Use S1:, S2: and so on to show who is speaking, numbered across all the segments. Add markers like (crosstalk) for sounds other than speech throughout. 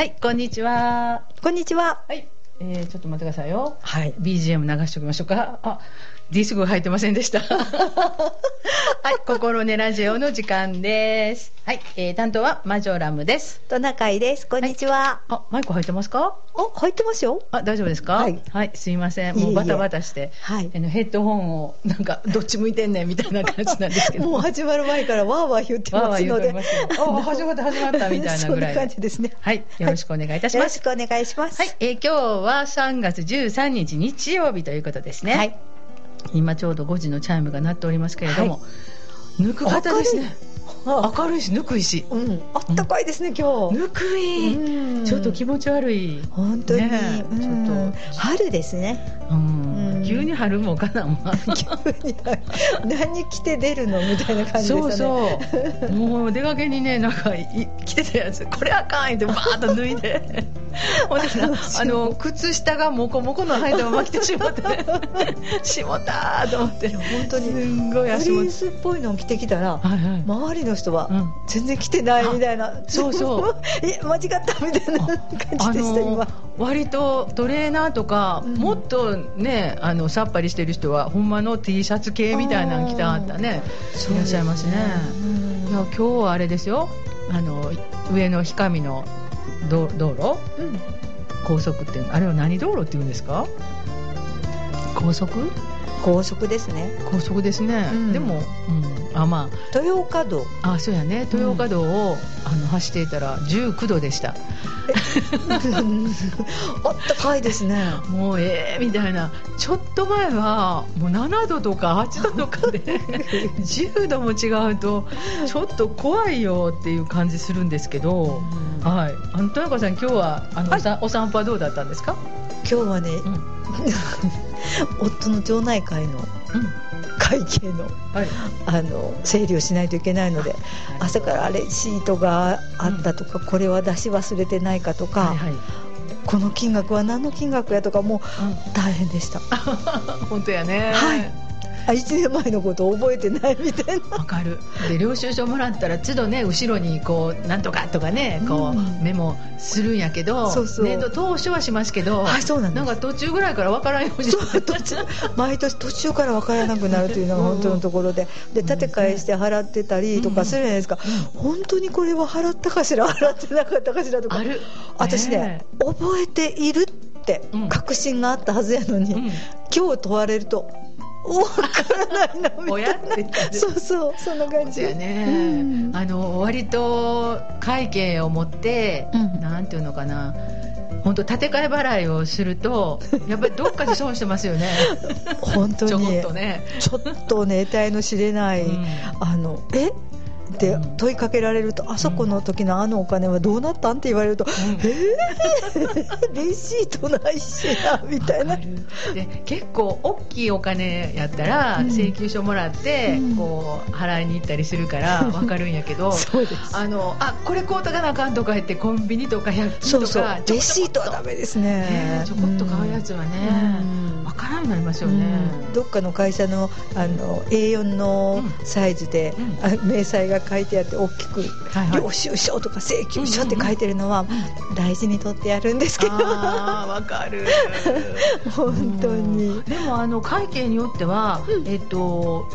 S1: はい、こんにちは。
S2: こんにちは。
S1: はい、えー、ちょっと待ってくださいよ。
S2: はい。
S1: BGM 流しておきましょうか。あ、ディスクが入ってませんでした。はい、心根ラジオの時間です。はい、えー、担当はマジョラムです。
S2: トナカイです。こんにちは。
S1: あ、マイク入ってますか？
S2: お、入ってますよ。
S1: あ、大丈夫ですか？
S2: はい
S1: はい、すいません。もうバタバタして。
S2: はい
S1: あのヘッドホンを、なんか、どっち向いてんねんみたいな感じなんですけど。
S2: もう始まる前からわーわー言って
S1: わー
S2: ますので。
S1: わー言うとりますよ。あ、始まった始まったみたいなぐらい (laughs)
S2: そんな感じですね。
S1: はい、よろしくお願いいたします。
S2: よろしくお願いします。
S1: はい、えー今日は3月13日日曜日ということですね。
S2: はい。
S1: 今ちょうど5時のチャイムが鳴っておりますけれども、
S2: は
S1: ぬく方ですね。
S2: あ
S1: 明るいし、ぬくいし。
S2: うん。あったかいですね、今日。
S1: ぬくい、
S2: うん
S1: ちょっと気持ち悪い。
S2: 本当に、
S1: ねちょっと
S2: 春ですね。
S1: 急に春もかな、ま (laughs) あ
S2: 急に何着て出るのみたいな感じでした
S1: そう
S2: ね。
S1: そう。(laughs) もう出かけにね、なんかい着てたやつ、これあかんってバーッと脱いで。(laughs) ほんあの靴下がモコモコの履いたまま着てしまってね。しもたーと思って。
S2: 本当に
S1: すんごい
S2: フ
S1: 足元
S2: リー。スっぽいのを着てきたら、
S1: はいはい。
S2: 周りの人は
S1: うん。
S2: 全然着てないみたいな、
S1: そうそう。(laughs)
S2: え間違ったみたいな感じでした、今。
S1: 割とトレーナーとか、
S2: うん。
S1: もっとねあのさっぱりしてる人はほんまの T シャツ系みたいなの着たあったね。いらっしゃいますね。いや今日はあれですよ。あの上の氷上の道道路？
S2: うんうん。
S1: 高速っていうのあれは何道路っていうんですか？高速？
S2: 高速ですね。
S1: 高速ですね、
S2: うん。
S1: でも、うん、あま
S2: 豊岡道。
S1: ああそうやね。豊岡道を、あの走っていたら19度でした。(laughs)
S2: あったかいですね。
S1: もうええみたいな。ちょっと前はもう7度とか8度とかで (laughs) 10度も違うとちょっと怖いよっていう感じするんですけど、はい。あの豊岡さん今日はあの、
S2: はい。
S1: お散歩はどうだったんですか、
S2: 今日はね、
S1: うん (laughs)
S2: 夫の町内会の会計の
S1: はい、
S2: あの整理をしないといけないので朝からレシートがあったとか、これは出し忘れてないかとか、
S1: はいはい、
S2: この金額は何の金額やとかもう大変でした。
S1: うん、本当やね。
S2: はい。あ1年前のことを覚えてないみたいな。
S1: わかる。で領収書もらったら都度ね後ろにこうなんとかとかねこう、
S2: うん
S1: メモするんやけど
S2: そうそう。
S1: 年度当初はしますけど、
S2: はいそうなんです。
S1: なんか途中ぐらいからわからんように
S2: そう途中 (laughs) 毎年途中から分からなくなるというのが本当のところで。で立て替えして払ってたりとかするじゃないですか、本当にこれは払ったかしら払ってなかったかしらとか。
S1: ある。
S2: 私ね
S1: ね
S2: 覚えているって
S1: うん
S2: 確信があったはずやのに、
S1: うん。
S2: 今日問われると分からないなみたいなそうそうそんな感じ。
S1: やね、
S2: うん。
S1: あの割と会計を持って、
S2: うん。
S1: なんていうのかな。本当建て替え払いをするとやっぱりどっかで損してますよね。(laughs)
S2: 本当
S1: ちょこっ
S2: に
S1: とね、
S2: ちょっとね (laughs) 得体の知れない、
S1: うん。
S2: あのえ？って
S1: うん
S2: 問いかけられると、あそこの時のあのお金はどうなったんって言われると、えー、(laughs) レシートないしなみたいな。
S1: で結構大きいお金やったら
S2: うん。
S1: 請求書もらって、
S2: うん。
S1: こう払いに行ったりするから (laughs) 分かるんやけどあのあこれ買うとかなあかんとか言ってコンビニとか100均とか
S2: レシートはダメですね。
S1: ねちょこっと買うやつはね、
S2: うん。
S1: 分からんようになりますよね、
S2: うん。どっかの会社のあの A4 のサイズで、明細が書いてあって大きく領収書とか請求書って書いてるのは大事に取ってやるんですけど。
S1: わかる。(laughs)
S2: 本当に。
S1: うん。でもあの会計によっては、えっと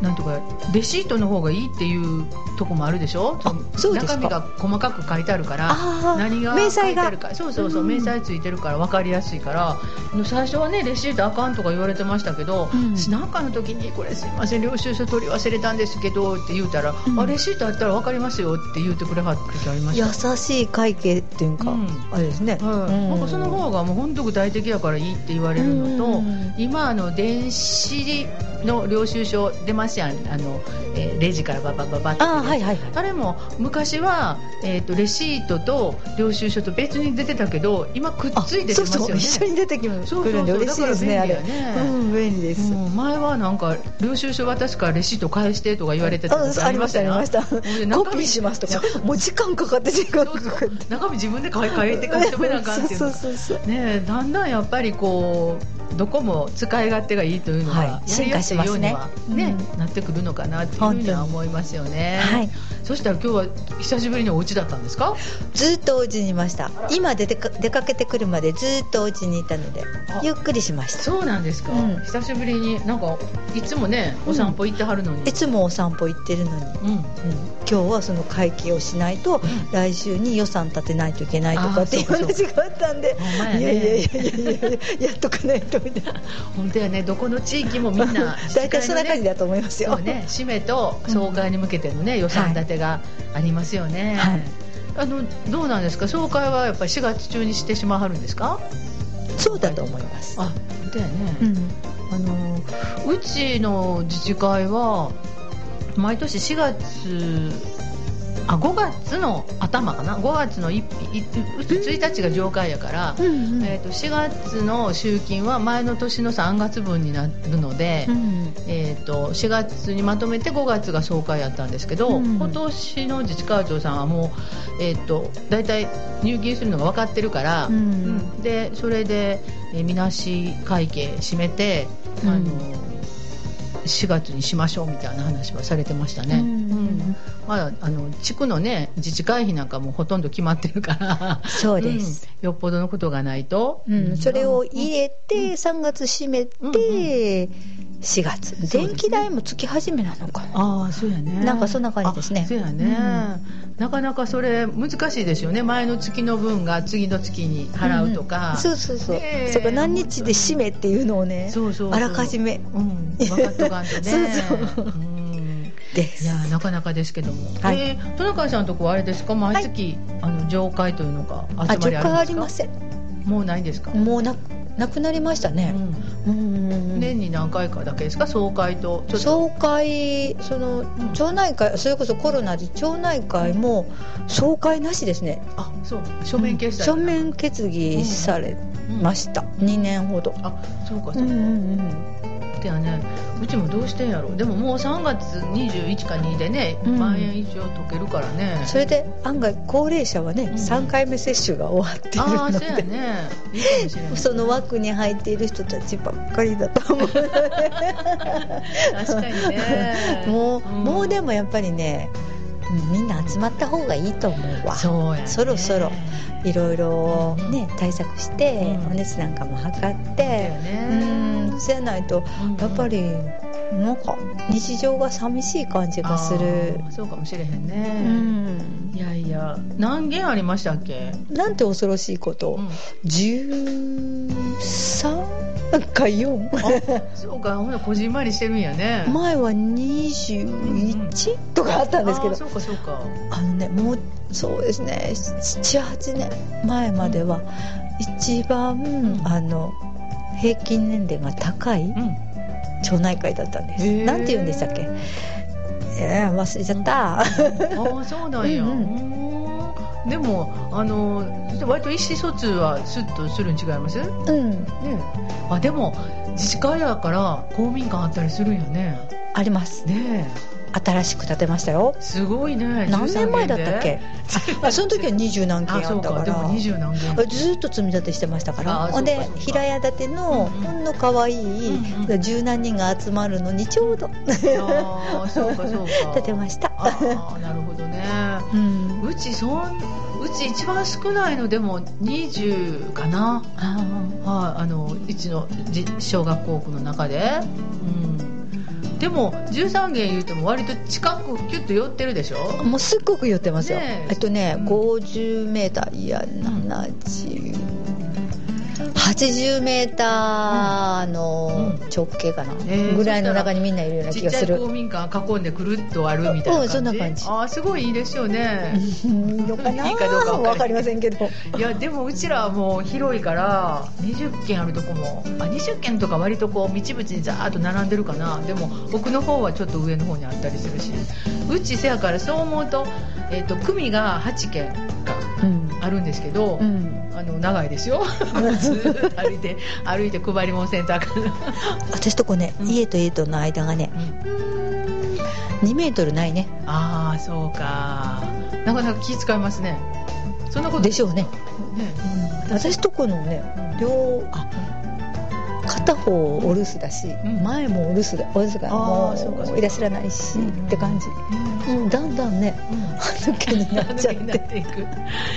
S1: なんとかレシートの方がいいっていうとこもあるでしょ？
S2: あそうですか。
S1: 中身が細かく書いてあるから何が書
S2: 明細が。
S1: いてあるか。そうそうそう、
S2: うん。
S1: 明細ついてるから分かりやすいから。最初はねレシートあかんとか言われてましたけど、
S2: うん。
S1: なんかの時にこれすいません領収書取り忘れたんですけどって言うたら、
S2: うん。
S1: あレシートあったら分かりますよって言ってくれはった時ありました
S2: 優しい会計っていうか、
S1: うん。
S2: あれですね、
S1: はい。
S2: うん。
S1: なんかその方がもう本当具体的やからいいって言われるのと、
S2: うん。
S1: 今あの電子の領収書出ますやんあの、えーレジからババババって
S2: あーはいはいはい。
S1: あれも昔は、えー、とレシートと領収書と別に出てたけど今くっついてますよね。
S2: そう一緒に出てくる
S1: そうそうそう
S2: るんで嬉しいですねあれ
S1: だから便利やね。
S2: うん便利です、
S1: うん前はなんか領収書渡すからレシート返してとか言われてた
S2: ありましたありましたコピーしますとか。もう時間かかって時間かかって。
S1: 中身自分で書い書いて書き留めなあかんっていう (laughs)
S2: そうそうそうそう。
S1: ねえだんだんやっぱりこうどこも使い勝手がいいというのが、
S2: はい進化しますね。
S1: ね
S2: うん。
S1: なってくるのかなっていうふうには思いますよね。
S2: はい。
S1: そしたら今日は久しぶりにお家だったんですか？
S2: ずっとお家にいました。今出てか出かけてくるまでずっとお家にいたので
S1: あ。
S2: ゆっくりしました。
S1: そうなんですか。
S2: うん。
S1: 久しぶりになんかいつもねお散歩行ってはるのに。
S2: いつもお散歩行ってるのに、
S1: うん。
S2: うん。今日はその会計をしないと、来週に予算立てないといけないとかっていう話があったんで。いやいやいやいやいやいややっとかないと (laughs)
S1: 本当やねどこの地域もみんな
S2: 大体そんな感じ
S1: で。
S2: だと思いますよ。
S1: ね、締めと総会に向けてのね、予算立てがありますよね、
S2: はい。
S1: あのどうなんですか？総会はやっぱり4月中にしてしまはるんですか？
S2: そうだと思います。
S1: あ本当やね、
S2: うん。
S1: あのうちの自治会は毎年4月あ5月の頭かな？5月の 1, 1日が上会やから、
S2: うん。
S1: えー、と4月の集金は前の年の3月分になるので、
S2: うん。
S1: えー、と4月にまとめて5月が総会やったんですけど、
S2: うん。
S1: 今年の自治会長さんはもう、えー、と大体入金するのが分かってるから、
S2: うん。
S1: うん。でそれで、えーみなし会計締めて、
S2: うん。
S1: あの4月にしましょうみたいな話はされてましたね。
S2: うん
S1: うん。まあ、あの地区のね自治会費なんかもほとんど決まってるから。
S2: そうです、
S1: うん。よっぽどのことがないと、
S2: うん。それを入れて3月締めて
S1: うん
S2: 4月。電気代も月始めなのかな。
S1: ああそうやね。
S2: なんかそんな感じですね。
S1: あそうやね、なかなかそれ難しいですよね。前の月の分が次の月に払うとか、
S2: そうそうそう、
S1: ねえ。
S2: そこ何日で締めっていうのをね
S1: そうそうそう。
S2: あらかじめ。
S1: うん、分かっとかね
S2: そう。そう
S1: う。ん。
S2: です。
S1: いやなかなかですけども、
S2: はい。
S1: えー、トナカイさんのとこはあれですか？毎月、あの上会というのか
S2: あ
S1: 集まり
S2: 直
S1: あるんですか？
S2: 会ありません。
S1: もうないんですか、
S2: もうなくなくなりましたね、
S1: うん。
S2: うん。うんうん
S1: 年に何回かだけですか？総会と
S2: 総会その町内会それこそコロナで町内会も総会なしですね。
S1: あそう。書面決済。
S2: 書面決議されました、2年ほど。
S1: あそうかそううか、
S2: んうんうん
S1: ではねうちもどうしてんやろ。うでももう3月21か2でね、
S2: うん。
S1: まん延以上解けるからね。
S2: それで案外高齢者はね、
S1: ん。
S2: 3回目接種が終わっている
S1: ああ
S2: ので
S1: そうやね。いいかもしれない。
S2: その枠に入っている人たちばっかりだと思う。(laughs)
S1: 確かにね。(laughs)
S2: もう、
S1: ん。
S2: もうでもやっぱりねうんみんな集まった方がいいと思うわ。
S1: そうやね。
S2: そろそろ。いろいろ
S1: うん
S2: ね対策して、
S1: うん。
S2: お熱なんかも測って。うんそうやないと
S1: うん。
S2: やっぱりなんか日常が寂しい感じがする。
S1: そうかもしれへん
S2: う
S1: ね、
S2: ん。
S1: いやいや。何件ありましたっけ、
S2: なんて恐ろしいこと、
S1: うん。
S2: 13か4
S1: あそうか。ほなこじんまりしてるんやね。
S2: 前は21とかあったんですけど。
S1: そうかそうか。
S2: あのねもうそうですね。78年。前までは一番、
S1: ん。
S2: あの平均年齢が高い
S1: うん
S2: 町内会だったんです、なんて言うんでしたっけ？えー、忘れちゃった、
S1: ああそうなんや、
S2: うん
S1: でもあの割と意思疎通はスッとするに違います？ね
S2: うん。
S1: あでも自治会やから公民館あったりするんやね。
S2: あります。
S1: ね
S2: 新しく建てましたよ。
S1: えすごいね。
S2: 何年前だったっ
S1: 13
S2: けああその時は二十何件
S1: あ
S2: ったか
S1: か。らでも二十何件
S2: あずーっと積み立てしてましたから。
S1: あ
S2: ほんで平屋建てのほんの可愛い
S1: うんうん。
S2: 十何人が集まるのにちょうど。
S1: ああそうかそうか。
S2: 建てました。
S1: なるほどね。
S2: うん。
S1: うちそんうち一番少ないのでも20かな。
S2: あ
S1: はい、あのうちのじ小学校区の中で、うん、でも13軒言うても割と近くキュッと寄ってるでしょ？
S2: ーもうすっごく寄ってますよ、
S1: ねえ。
S2: えっとね、
S1: うん。
S2: 50メーター。いや70 80メーターの直径かな、
S1: えー
S2: ぐらいの中にみんないるような
S1: ちっちゃい
S2: 気がする
S1: 公民館囲んでくるっとあるみたいな感じ、
S2: うんそんな感じ。
S1: ああすごいいいですよね。
S2: うん。いいのかな？い
S1: いかどうかわかりません
S2: けど。
S1: いやでもうちらはもう広いから20軒あるとこもあ20軒とか割とこう道々にザーッと並んでるかな。でも奥の方はちょっと上の方にあったりするし。うちせやからそう思うと,、えっと組が8軒か。
S2: うん
S1: あるんですけど、
S2: うん。
S1: あの長いですよ。ずーっと歩いて歩いて配り物センターから、
S2: 私とこね、
S1: うん。
S2: 家と家との間がね
S1: うん。
S2: 2メートルないね。
S1: ああそうか。なかなか気使いますね。そんなこと
S2: でしょうね、
S1: ね。
S2: 私とこのね両あ片片方お留守だし、
S1: ん。
S2: 前もお留守だお留守がも
S1: そうかそうか。
S2: ういらっしゃらないし、
S1: うん。
S2: って感じ、うん、だんだんね歯抜けになっちゃっ
S1: な
S2: て
S1: いく。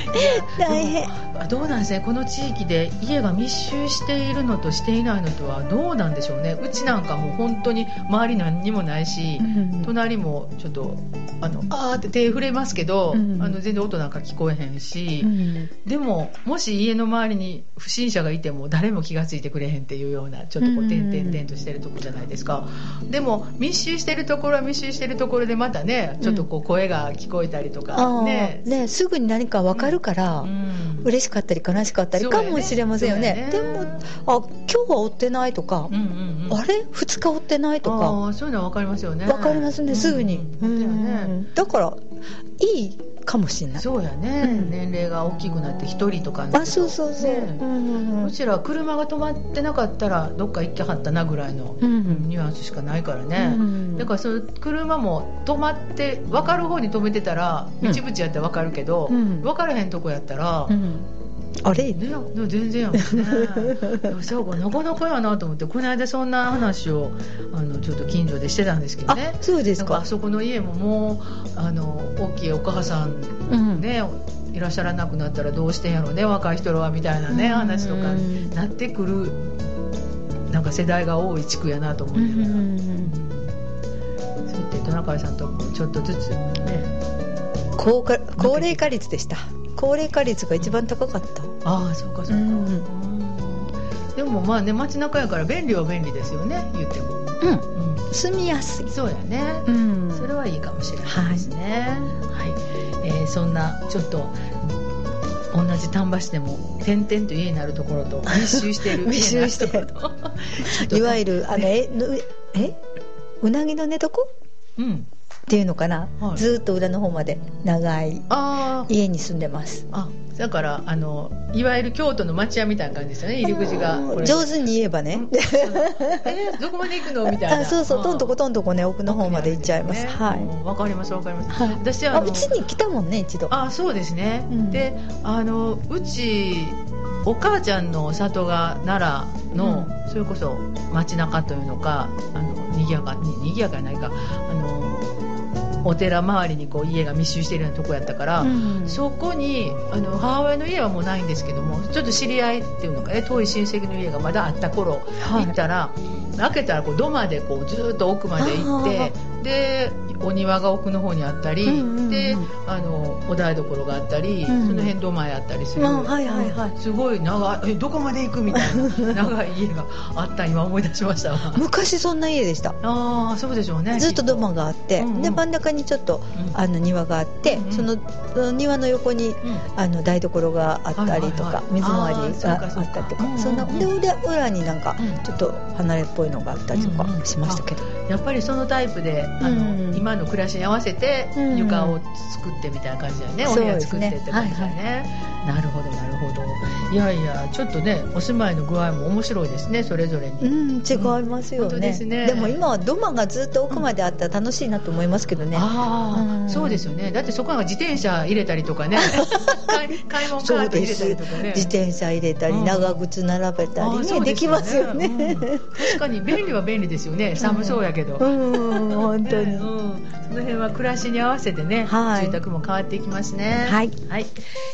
S1: (laughs)
S2: 大変。
S1: どうなんですね。この地域で家が密集しているのとしていないのとはどうなんでしょうね。うちなんかもう本当に周り何にもないし、
S2: うん。
S1: 隣もちょっとあのあーって手触れますけど、
S2: うん。
S1: あの全然音なんか聞こえへんし、
S2: うん。
S1: でももし家の周りに不審者がいても誰も気が付いてくれへんっていうようなちょっとこ
S2: う
S1: うん点々点としてるところじゃないですか、でも密集してるところは密集してるところでまたねちょっとこう声が聞こえたりとかね,、
S2: ねすぐに何か分かるから、
S1: うん。
S2: 嬉しかったり悲しかったりかもしれませんよね。
S1: ね。
S2: でもあ今日は追ってないとか
S1: うん、うんうん。
S2: あれ？2日追ってないとか。
S1: そういうのは分かりますよね。
S2: 分かりますね、すぐに、
S1: うん。
S2: うん。だからいいかもしれない。
S1: そうやね、
S2: うん。
S1: 年齢が大きくなって一人とか
S2: あ
S1: と
S2: そうそうそう、
S1: ね。
S2: うんう
S1: ちら車が止まってなかったらどっか行きはったなぐらいの、
S2: うん
S1: ニュアンスしかないからね、
S2: うん
S1: だからその車も止まって分かる方に止めてたら
S2: うん。
S1: 道縁やったら分かるけど、
S2: うん。
S1: 分からへんとこやったら、
S2: うんあれ？
S1: ね、全然や (laughs) もんねそうかなかなかやなと思ってこの間そんな話をあのちょっと近所でしてたんですけど
S2: あ
S1: ね
S2: そうですか。
S1: あそこの家ももうあの大きいお母さん
S2: うん。
S1: ね、いらっしゃらなくなったらどうしてんやろね若い人らはみたいなね、
S2: うん
S1: 話とかになってくるなんか世代が多い地区やなと思
S2: う
S1: って、
S2: ん
S1: そうやってトナカイさんとちょっとずつね。
S2: 高か高齢化率でした高齢化率が一番高かった。
S1: ああそうかそうか、
S2: うん。
S1: うん。でもまあね街中やから便利は便利ですよね言っても、
S2: うん。
S1: う
S2: 住みやすい。
S1: ん、そうやね、
S2: うん。
S1: それはいいかもしれないですね。はい、えーそんなちょっと同じ丹波市でも点々と家になるところと (laughs) 密集している
S2: 密集して。(laughs)
S1: るところと
S2: いわゆるあのえぬえ？うなぎの寝床？
S1: うん
S2: っていうのかな、
S1: はい。
S2: ずーっと裏の方まで長い。家に住んでます。
S1: あだからあのいわゆる京都の町屋みたいな感じですよね入り口が。
S2: 上手に言えばね、
S1: えどこまで行くの？みたいな。
S2: あそうそう。とんと
S1: こ
S2: ことんとこね奥の方まで行っちゃいます、はい、
S1: わかりますわかります。
S2: はい、
S1: 私あの
S2: あうちに来たもんね一度。
S1: あそうですね、
S2: うん。
S1: であのうちお母ちゃんの里が奈良の、それこそ街中というのかあの賑やかに賑やかやないか。あのお寺周りにこう家が密集しているようなとこやったから、
S2: うん。
S1: そこにあの母親の家はもうないんですけどもちょっと知り合いっていうのかね遠い親戚の家がまだあった頃
S2: はい。
S1: 行ったら、開けたらこう土間でこうずーっと奥まで行ってでお庭が奥の方にあったり、
S2: うんうんうん。
S1: であのお台所があったり、
S2: うん
S1: その辺土間やったりする、
S2: あはいはいはい。
S1: すごい長いえどこまで行くみたいな (laughs) 長い家があった今思い出しましたわ。
S2: 昔そんな家でした。
S1: ああそうでしょうね。
S2: ずっと土間
S1: が、
S2: があって、
S1: うんうん。
S2: で真ん中にちょっとあの庭があって、
S1: うんうん。
S2: そのうん庭の横に
S1: うん。
S2: あの台所があったりとか、
S1: はいはいはい。
S2: 水回りがあったりとか
S1: うんうんうん
S2: そんなで裏裏になんか
S1: うん。
S2: ちょっと離れっぽいのがあったりとか
S1: うんうん
S2: しましたけど、
S1: やっぱりそのタイプであの、
S2: うん
S1: 今の暮らしに合わせて
S2: うん。
S1: 床を作ってみたいな感じだよね、お部屋作ってって感じだね、なるほどなるほど。いやいやちょっとねお住まいの具合も面白いですねそれぞれに、
S2: うん違いますよ
S1: 本当
S2: ね,、
S1: ですね。
S2: も今は土間がずっと奥まであったら楽しいなと思いますけどね、
S1: ああ、
S2: うん。
S1: そうですよね。だってそこは自転車入れたりとかね。(laughs) 買い物カート入れたりとかね。
S2: 自転車入れたり、
S1: うん。
S2: 長靴並べたりね
S1: です
S2: できますよね、
S1: うん。確かに便利は便利ですよね。寒そうやけど、
S2: うん。本当に、(laughs)
S1: ねうん、その辺は暮らしに合わせてね、
S2: はい。
S1: 住宅も変わっていきますね。
S2: はい、
S1: はい。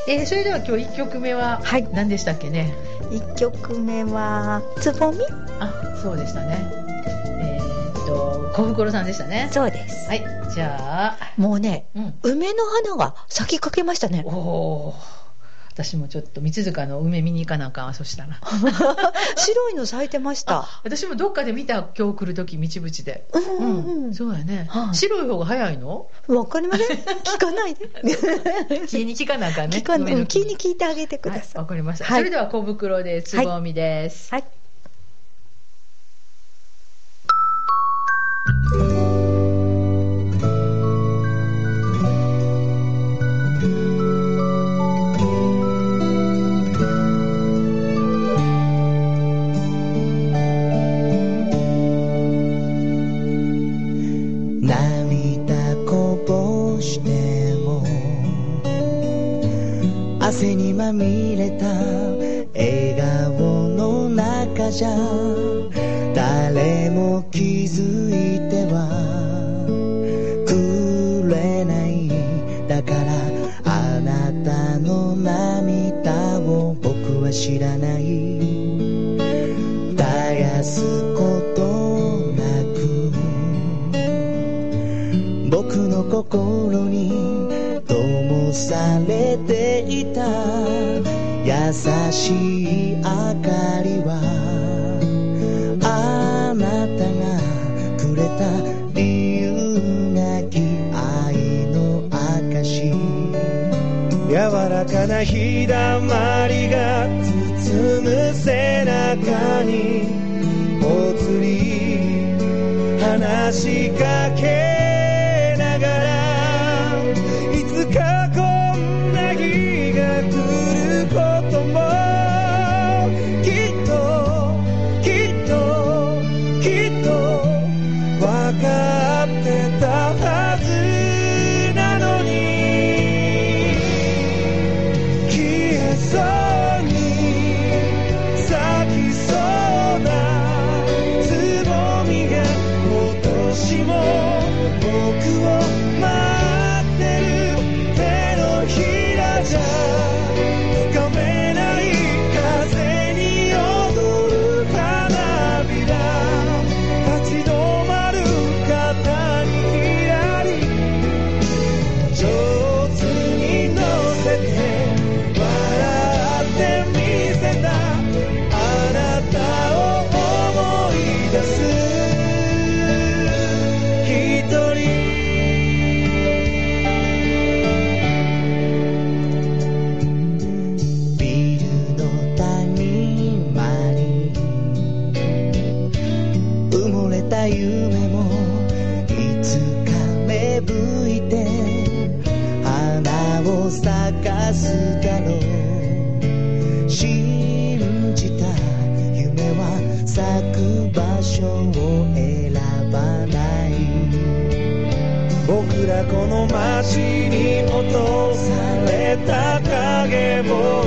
S1: えーそれでは今日1曲目は
S2: はい。
S1: 何でしたっけね、
S2: 1曲目はつぼみ？
S1: あそうでしたね。えーっと小袋さんでしたね。
S2: そうです。
S1: はい。じゃあ。
S2: もうね
S1: うん。
S2: 梅の花が咲きかけましたね。
S1: おお私もちょっと三塚の梅見に行かなあかんわそしたら。(laughs)
S2: 白いの咲いてました。
S1: あ私もどっかで見た今日来る時道縁で。
S2: うんうんうん。
S1: そうやね、
S2: はい。
S1: 白い方が早いの？
S2: わかりません。(laughs) 聞かないで。(laughs)
S1: 気に聞かなあかんね。
S2: 聞か
S1: 梅の
S2: 気に聞いてあげてく
S1: はい
S2: ださい。
S1: わかりました、
S2: はい。
S1: それでは小袋でつぼみです、
S2: はい。
S3: 涙らかな日だまりが包む背中にぽつり話しかけ
S1: Hemos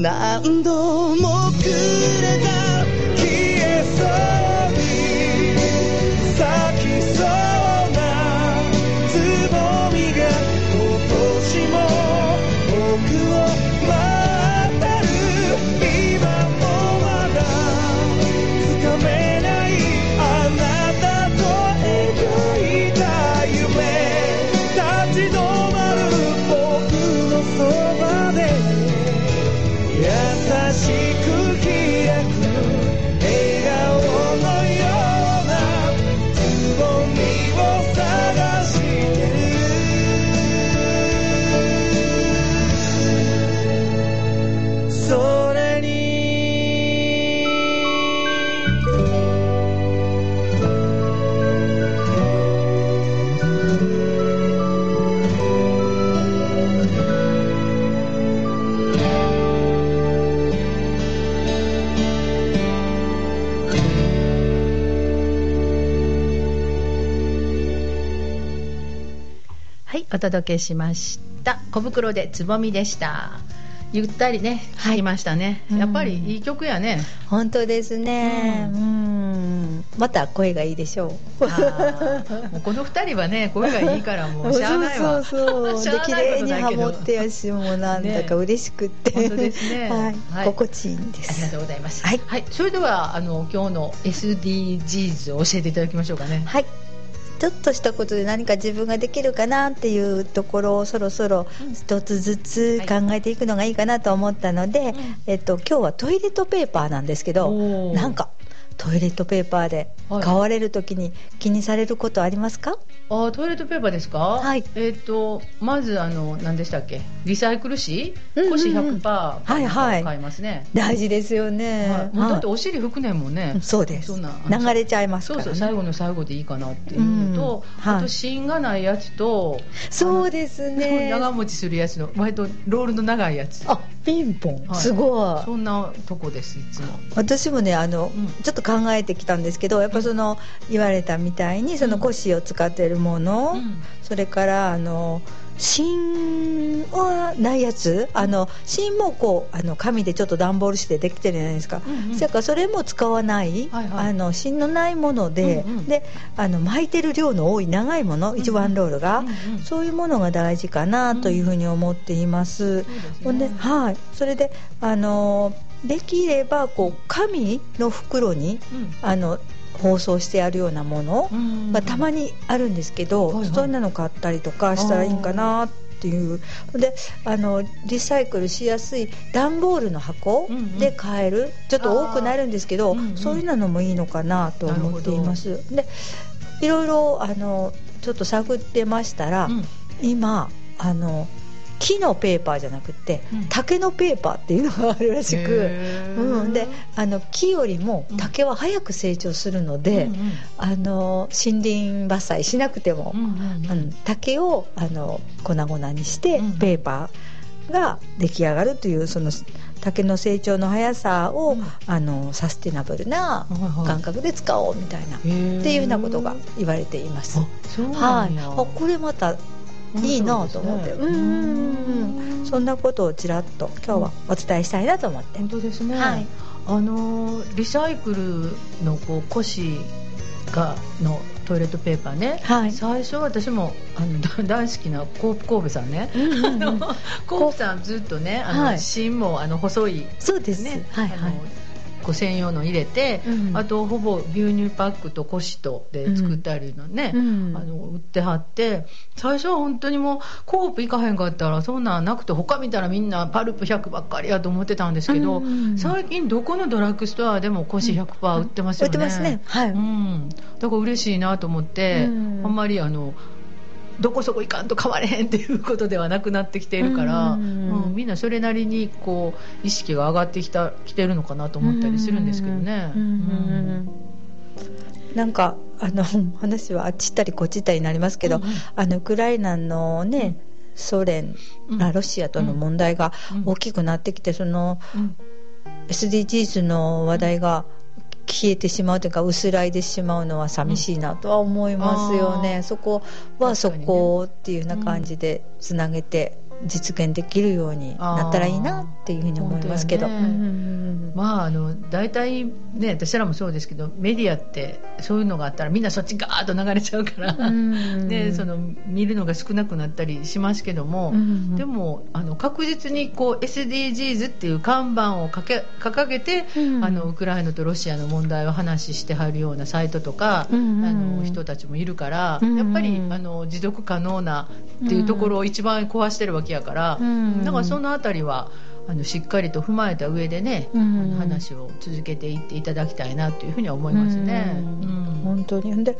S1: 난도 届けしました。小袋でつぼみでした。ゆったりね、
S2: はい
S1: 聞きましたね。
S2: うん
S1: やっぱりいい曲やね。
S2: 本当ですね。
S1: う
S2: うん。また声がいいでしょう。
S1: もうこの二人はね、声がいいからもうしゃあないわ。
S2: そうそうそう。綺麗にハモってやしもうなんだか嬉しくって。
S1: 本当ですね
S2: はい。
S1: はい
S2: 心地いいんで
S1: ありが
S2: す。
S1: とうございます。
S2: はい
S1: それではあの今日の SDGs を教えていただきましょうかね。
S2: はい。ちょっとしたことで何か自分ができるかなっていうところをそろそろ一つずつ考えていくのがいいかなと思ったので、えっと今日はトイレットペーパーなんですけど、なんかトイレットペーパーで
S1: はい
S2: 買われるときに気にされることありますか？
S1: あートイレットペーパーですか？
S2: はい
S1: えっ、とまずあの何でしたっけ、リサイクル紙、
S2: うん
S1: 腰100%
S2: はいはい
S1: 買いますね。
S2: 大事ですよね。
S1: はいもうだって
S2: は
S1: お尻拭くねんもんね。
S2: いそうです。
S1: そんな
S2: 流れちゃいますからね。
S1: そうそう最後の最後でいいかなっていうのと、
S2: うんはい
S1: あと芯がないやつと、
S2: そうですね。
S1: 長持ちするやつの割とロールの長いやつ。
S2: あピンポン、
S1: はい
S2: すごい。
S1: そんなとこですいつも。
S2: 私もねあの、
S1: うん
S2: ちょっと考えてきたんですけどやっぱその言われたみたいにその腰を使っているもの、
S1: うん。
S2: それからあの芯はないやつあの芯もこうあの紙でちょっと段ボールしてできてるじゃないですか、
S1: うんうん。
S2: それからそれも使わない、
S1: はいはい。
S2: あの芯のないもので,、
S1: うんうん。
S2: であの巻いてる量の多い長いもの、一ワンロールが、
S1: うんうん。
S2: そういうものが大事かなというふうに思っています。
S1: そう
S2: んではい、それであのできればこう紙の袋にあの包装してあるようなもの
S1: うん。
S2: がたまにあるんですけど、
S1: はいはい。
S2: そんなの買ったりとかしたらいいんかなっていう。であのリサイクルしやすい段ボールの箱
S1: うんうん。
S2: で買える、ちょっと多くなるんですけど、
S1: あー。うんうん。
S2: そういうのもいいのかなと思っています。でいろいろあのちょっと探ってましたら、
S1: うん。
S2: 今あの木のペーパーじゃなくて、
S1: うん。
S2: 竹のペーパーっていうのがあるらしく、うん、であの木よりも
S1: うん。
S2: 竹は早く成長するので、
S1: うんうん
S2: あの森林伐採しなくても、
S1: うん
S2: 竹をあの粉々にして
S1: うん
S2: ペーパーが出来上がるというその竹の成長の速さを、
S1: うん。
S2: あのサステナブルな感覚で使おうみたいな、っていうようなことが言われています。はい、あこれまたいいなと思って、うんうんうんそんなことをちらっと今日はお伝えしたいなと思って、
S1: 本当ですね、
S2: はい。
S1: あのーリサイクルのこう腰がのトイレットペーパーね、
S2: はい。
S1: 最初私もあのだ (laughs) 大好きなコープ神戸さんね、
S2: うんうんうん。
S1: あのコープさんずっとねあの、
S2: はい。
S1: 芯もあの細い。
S2: そうです。
S1: ね、
S2: はいはい。
S1: あのこう専用の入れて、
S2: うん。
S1: あとほぼ牛乳パックと腰とで作ってあるのね、
S2: うん。
S1: あの売ってはって最初は本当にもうコープ行かへんかったらそんなんなくて他見たらみんなパルプ100ばっかりやと思ってたんですけど、
S2: うん。
S1: 最近どこのドラッグストアでも腰100%売ってますよね、
S2: 売ってますね。はい、
S1: うん、だから嬉しいなと思って、
S2: うん。
S1: あんまりあのどこそこ行かんと買われへんっていうことではなくなってきているから、
S2: う
S1: うんん。みんなそれなりにこう意識が上がってきたきてるのかなと思ったりするんですけどね。
S2: うんうんなんかあの話はあっち行ったりこっち行ったりになりますけど、
S1: うんうん。
S2: あのウクライナのね、ソ連、
S1: う
S2: ロシアとの問題が
S1: うん。
S2: 大きくなってきてその
S1: うん、
S2: SDGs の話題が消えてしまうというか薄らいでしまうのは寂しいなとは思いますよね、
S1: うん。
S2: そこはそこっていうような感じでつなげて実現できるようになったらいいなっていうふうに思いますけど。
S1: ね。
S2: うんうんうん
S1: まああの大体ね私らもそうですけどメディアってそういうのがあったらみんなそっちガーッと流れちゃうから、
S2: うん (laughs)
S1: ね、その見るのが少なくなったりしますけども、
S2: うん
S1: でもあの確実にこう SDGs っていう看板をかけ掲げて、
S2: うん。
S1: あのウクライナとロシアの問題を話してはるようなサイトとか、
S2: うん
S1: あの人たちもいるから、
S2: うん
S1: やっぱりあの持続可能なっていうところを一番壊してるわけやから、
S2: うん。
S1: だからそのあたりはあのしっかりと踏まえた上でね、
S2: うん。
S1: あの話を続けていっていただきたいなというふうには思いますね。
S2: うん。
S1: うん。
S2: 本当に。で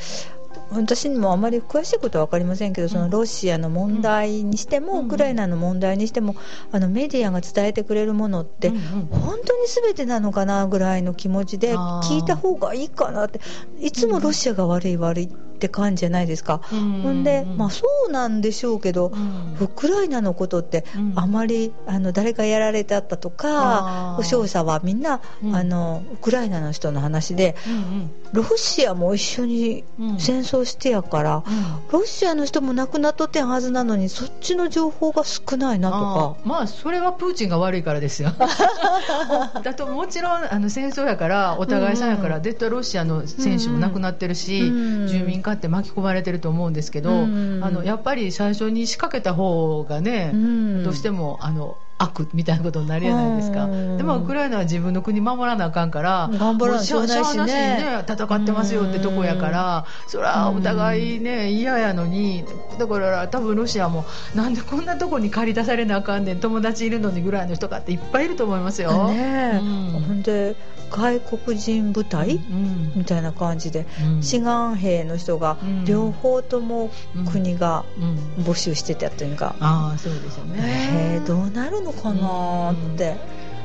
S2: 私にもあまり詳しいことは分かりませんけど、そのロシアの問題にしても、
S1: うん。
S2: ウクライナの問題にしてもあのメディアが伝えてくれるものって、
S1: うんうん。
S2: 本当に全てなのかなぐらいの気持ちで聞いた方がいいかなって。いつもロシアが悪い悪いって感じじゃないですか。
S1: うん。
S2: ほんで、まあそうなんでしょうけど、
S1: うん。
S2: ウクライナのことって
S1: うん。
S2: あまりあの誰がやられてあったとか
S1: あー。
S2: 保証者はみんな、
S1: うん。
S2: あのウクライナの人の話で
S1: うん
S2: ロシアも一緒に
S1: うん。
S2: 戦争してやから、
S1: うん。
S2: ロシアの人も亡くなっとってんはずなのにそっちの情報が少ないなと
S1: あ
S2: か。
S1: ー。まあそれはプーチンが悪いからですよ。(laughs) だともちろんあの戦争やからお互いさんやから、
S2: うん。
S1: 絶対ロシアの選手も亡くなってるし、
S2: うん。
S1: 住民化って巻き込まれてると思うんですけど、
S2: うん。
S1: あのやっぱり最初に仕掛けた方がね、
S2: うん。
S1: どうしてもあの悪みたいなことになるじゃないですか、
S2: うん。
S1: でもウクライナは自分の国守らなあかんから
S2: 頑張らな
S1: し
S2: ょうがないしね
S1: ね戦ってますよってとこやから、それはお互いね嫌やのにだから多分ロシアもなんでこんなとこに借り出されなあかんねん友達いるのにぐらいの人かっていっぱいいると思いますよ。
S2: ねえ、
S1: うん。
S2: ほんで外国人部隊、
S1: うん。
S2: みたいな感じで
S1: うん。
S2: 志願兵の人が
S1: うん。
S2: 両方とも国が
S1: うん。
S2: 募集してたというか、
S1: ああそうですよね。
S2: えーどうなるの？かなって、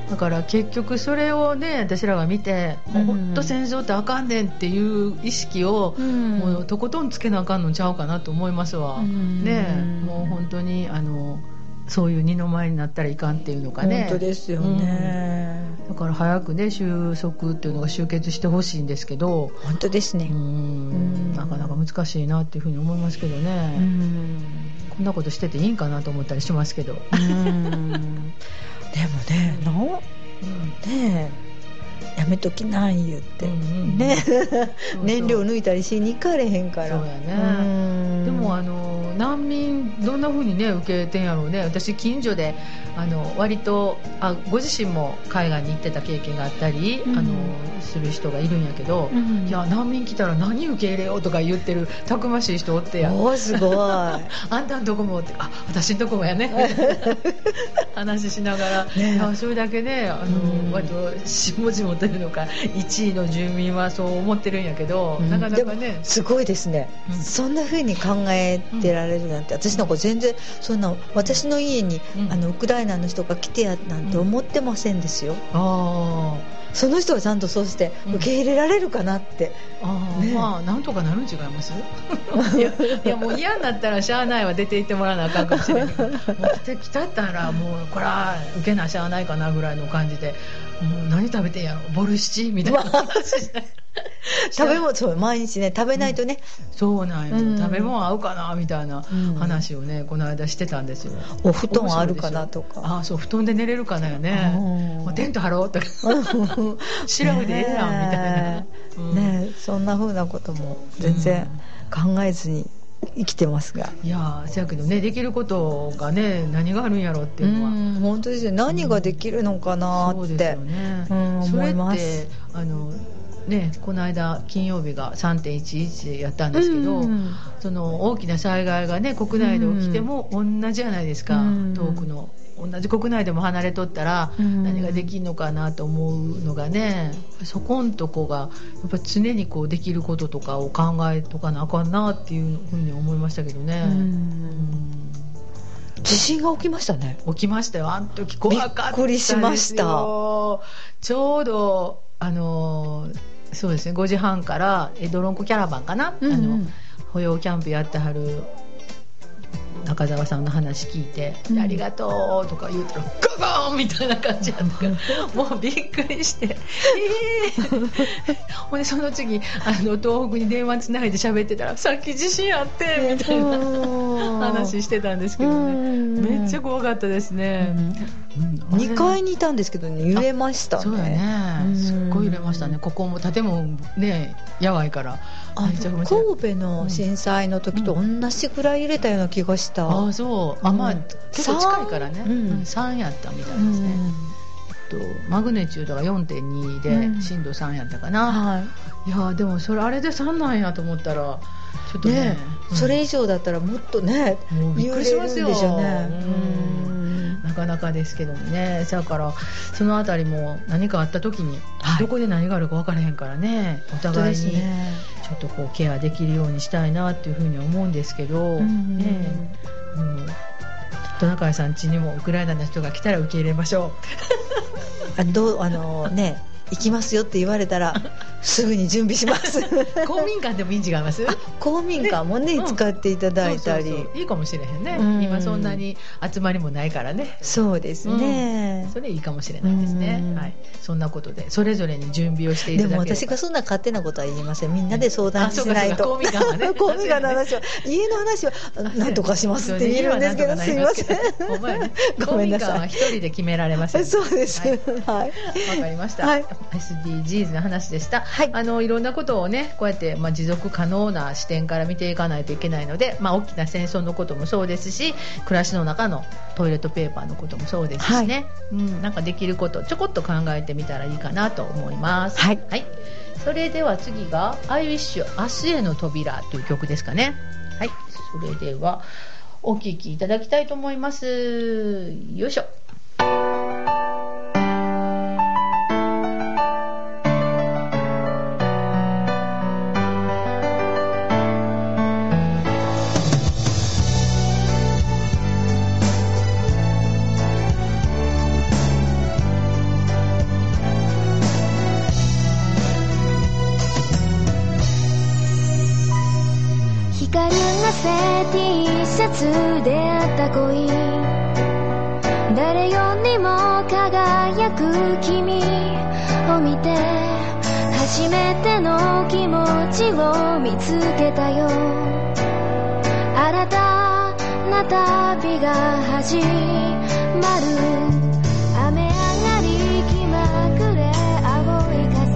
S1: だから結局それをね私らが見て、もう本当戦争ってあかんねんっていう意識を、
S2: うん。
S1: もうとことんつけなあかんのちゃうかなと思いますわ、
S2: うん。
S1: ねえ。もう本当にあのそういう二の舞になったらいかんっていうのかね。
S2: 本当ですよね、
S1: だから早くね収束っていうのが終結してほしいんですけど。
S2: 本当ですね。
S1: う、ん。なかなか難しいなっていうふうに思いますけどね、
S2: うん。
S1: こんなことしてていいんかなと思ったりしますけど、
S2: うん。でもねなねえやめときなん言って、
S1: うんうん
S2: ね。(laughs) 燃料抜いたりしに行かれへんから。
S1: そうやね。
S2: うん。
S1: でもあの難民どんなふうにね受けてんやろうね。私近所であの割とあご自身も海外に行ってた経験があったり、
S2: うん。
S1: あのする人がいるんやけど、
S2: うん。
S1: いや難民来たら何受け入れようとか言ってるたくましい人おってや。
S2: おーすごい。(laughs)
S1: あんたんとこもってあ私んとこもやね。(laughs) 話しながら、
S2: ね。
S1: それだけねあの、
S2: うん。
S1: 割と下々というのか1位の住民はそう思ってるんやけど、
S2: うん。
S1: なかなかね。
S2: すごいですね、
S1: うん。
S2: そんな風に考えてられるなんて、私なんか全然そんな私の家に、
S1: うん。
S2: あのウクライナの人が来てやなんて思ってませんですよ、
S1: あ
S2: その人はちゃんとそうして
S1: うん。
S2: 受け入れられるかなって、
S1: ーあー、
S2: ね。
S1: まあなんとかなるん違います？(laughs) いやいやもう嫌になったらしゃあないは出て行ってもらわなあかんかもしれないけどもう来て来たったらもうこれは受けなしゃあないかなぐらいの感じでもう何食べてんやろ？ボルシチ？みたいな。話で (laughs)
S2: 食べ物そう毎日ね食べないとね、
S1: そうなんよ、
S2: うん。
S1: 食べ物合うかなみたいな
S2: うん。
S1: 話をねこの間してたんですよ。
S2: お布団あるかなとか。
S1: ああそう布団で寝れるかなよね。
S2: うん。
S1: もうテント張ろうとかシラフでええやんみたいな、うん。
S2: ねえそんな風なことも全然考えずに生きてますが、
S1: いやーせやけどねできることがね何があるんやろっていうのは、
S2: うん本当ですよ。何ができるのかなって。
S1: そうですよ、ね、
S2: うん
S1: それ
S2: 思いま
S1: って
S2: す
S1: あのねこの間金曜日が3.11やったんですけど、
S2: うん
S1: その大きな災害がね国内で起きても同じじゃないですか、
S2: うん
S1: 遠くの同じ国内でも離れとったら
S2: うん。
S1: 何ができるのかなと思うのがねそこんとこがやっぱ常にこうできることとかを考えとかなあかんなっていうふうに思いましたけどね。
S2: うん。
S1: うん。
S2: 地震が起きましたね。
S1: 起きましたよ。あの時怖かったですよ。
S2: びっくりしました。
S1: ちょうどあのそうですね。5時半からえドロンコキャラバンかな、
S2: うんうん。
S1: あの保養キャンプやってはる中澤さんの話聞いて「
S2: うん
S1: ありがとう」とか言うたらガゴーンみたいな感じやったからもうびっくりして「えー、(laughs) ほんでその次あの東北に電話つないで喋ってたら「さっき地震あって」みたいな話してたんですけどね。めっちゃ怖かったですね。うん。
S2: 2階にいたんですけどね揺れましたね。
S1: そうだね。
S2: うん。
S1: すっごい揺れましたね。ここも建物ねやばいから
S2: 神戸の震災の時と同じぐらい揺れたような気がした、
S1: ああそう。あまあ、
S2: うん。
S1: 結構近いからね、
S2: 三。うん
S1: うん3やったみたい
S2: うん。
S1: ですね、とマグネチュードが4.2で、
S2: うん。
S1: 震度3やったかな、
S2: はい。
S1: やでもそれあれで3なんやと思ったらちょっとね。
S2: ね
S1: うん。
S2: それ以上だったらもっとね
S1: もうびっくりしますよ。
S2: ね。
S1: うん。なかなかですけどもね。だからそのあたりも何かあった時に、
S2: はい。
S1: どこで何があるか分からへんからね。お互いにちょっとこうケアできるようにしたいなっていうふうに思うんですけど、
S2: うん
S1: ねえ。うん。トナカイさん家にもウクライナの人が来たら受け入れましょ
S2: あどうあのね行きますよって言われたら (laughs) すぐに準備します。(laughs)
S1: 公民館でもいいん違います？
S2: 公民館もね、
S1: うん。
S2: 使っていただいたり。
S1: いいかもしれへんね、
S2: うん。
S1: 今そんなに集まりもないからね。
S2: そうですね、
S1: それいいかもしれないですね、
S2: うん。
S1: はい、そんなことでそれぞれに準備をしてい
S2: でも私がそんな勝手なことは言いません。みんなで相談しないと。
S1: 公民館はね。(laughs)
S2: 公民館の話は家の話はなんとかしますって言えるんですけどすいません。ごめんなさい。
S1: 公民館は一人で決められません。
S2: そうです。
S1: はい。
S2: はい、
S1: わかりました、
S2: はい
S1: SDGs の話でした、
S2: はい
S1: あのいろんなことをねこうやって、まあ、持続可能な視点から見ていかないといけないので、まあ、大きな戦争のこともそうですし暮らしの中のトイレットペーパーのこともそうですしね、うん、なんかできることちょこっと考えてみたらいいかなと思います。
S2: はい
S1: それでは次が「I wish 明日への扉」という曲ですかね。はい、それではお聴きいただきたいと思います。よいしょ。
S4: 初めての気持ちを見つけたよ。新たな旅が始まる。雨上がり気まぐれ青い風。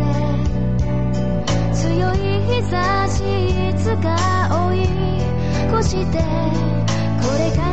S4: 強い日差しいつか追い越してこれから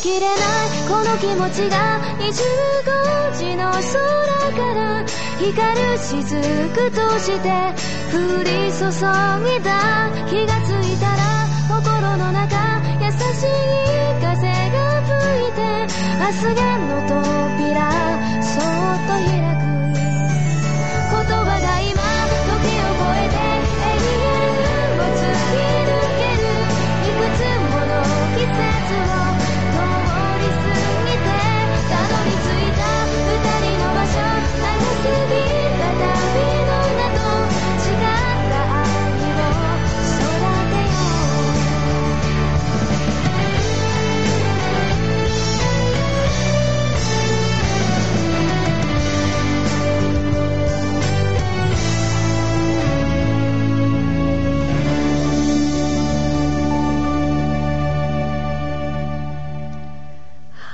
S4: きれないこの気持ちが25時の空から光る雫として降り注ぎだ気がついたら心の中優しい風が吹いて明日への扉そっと開く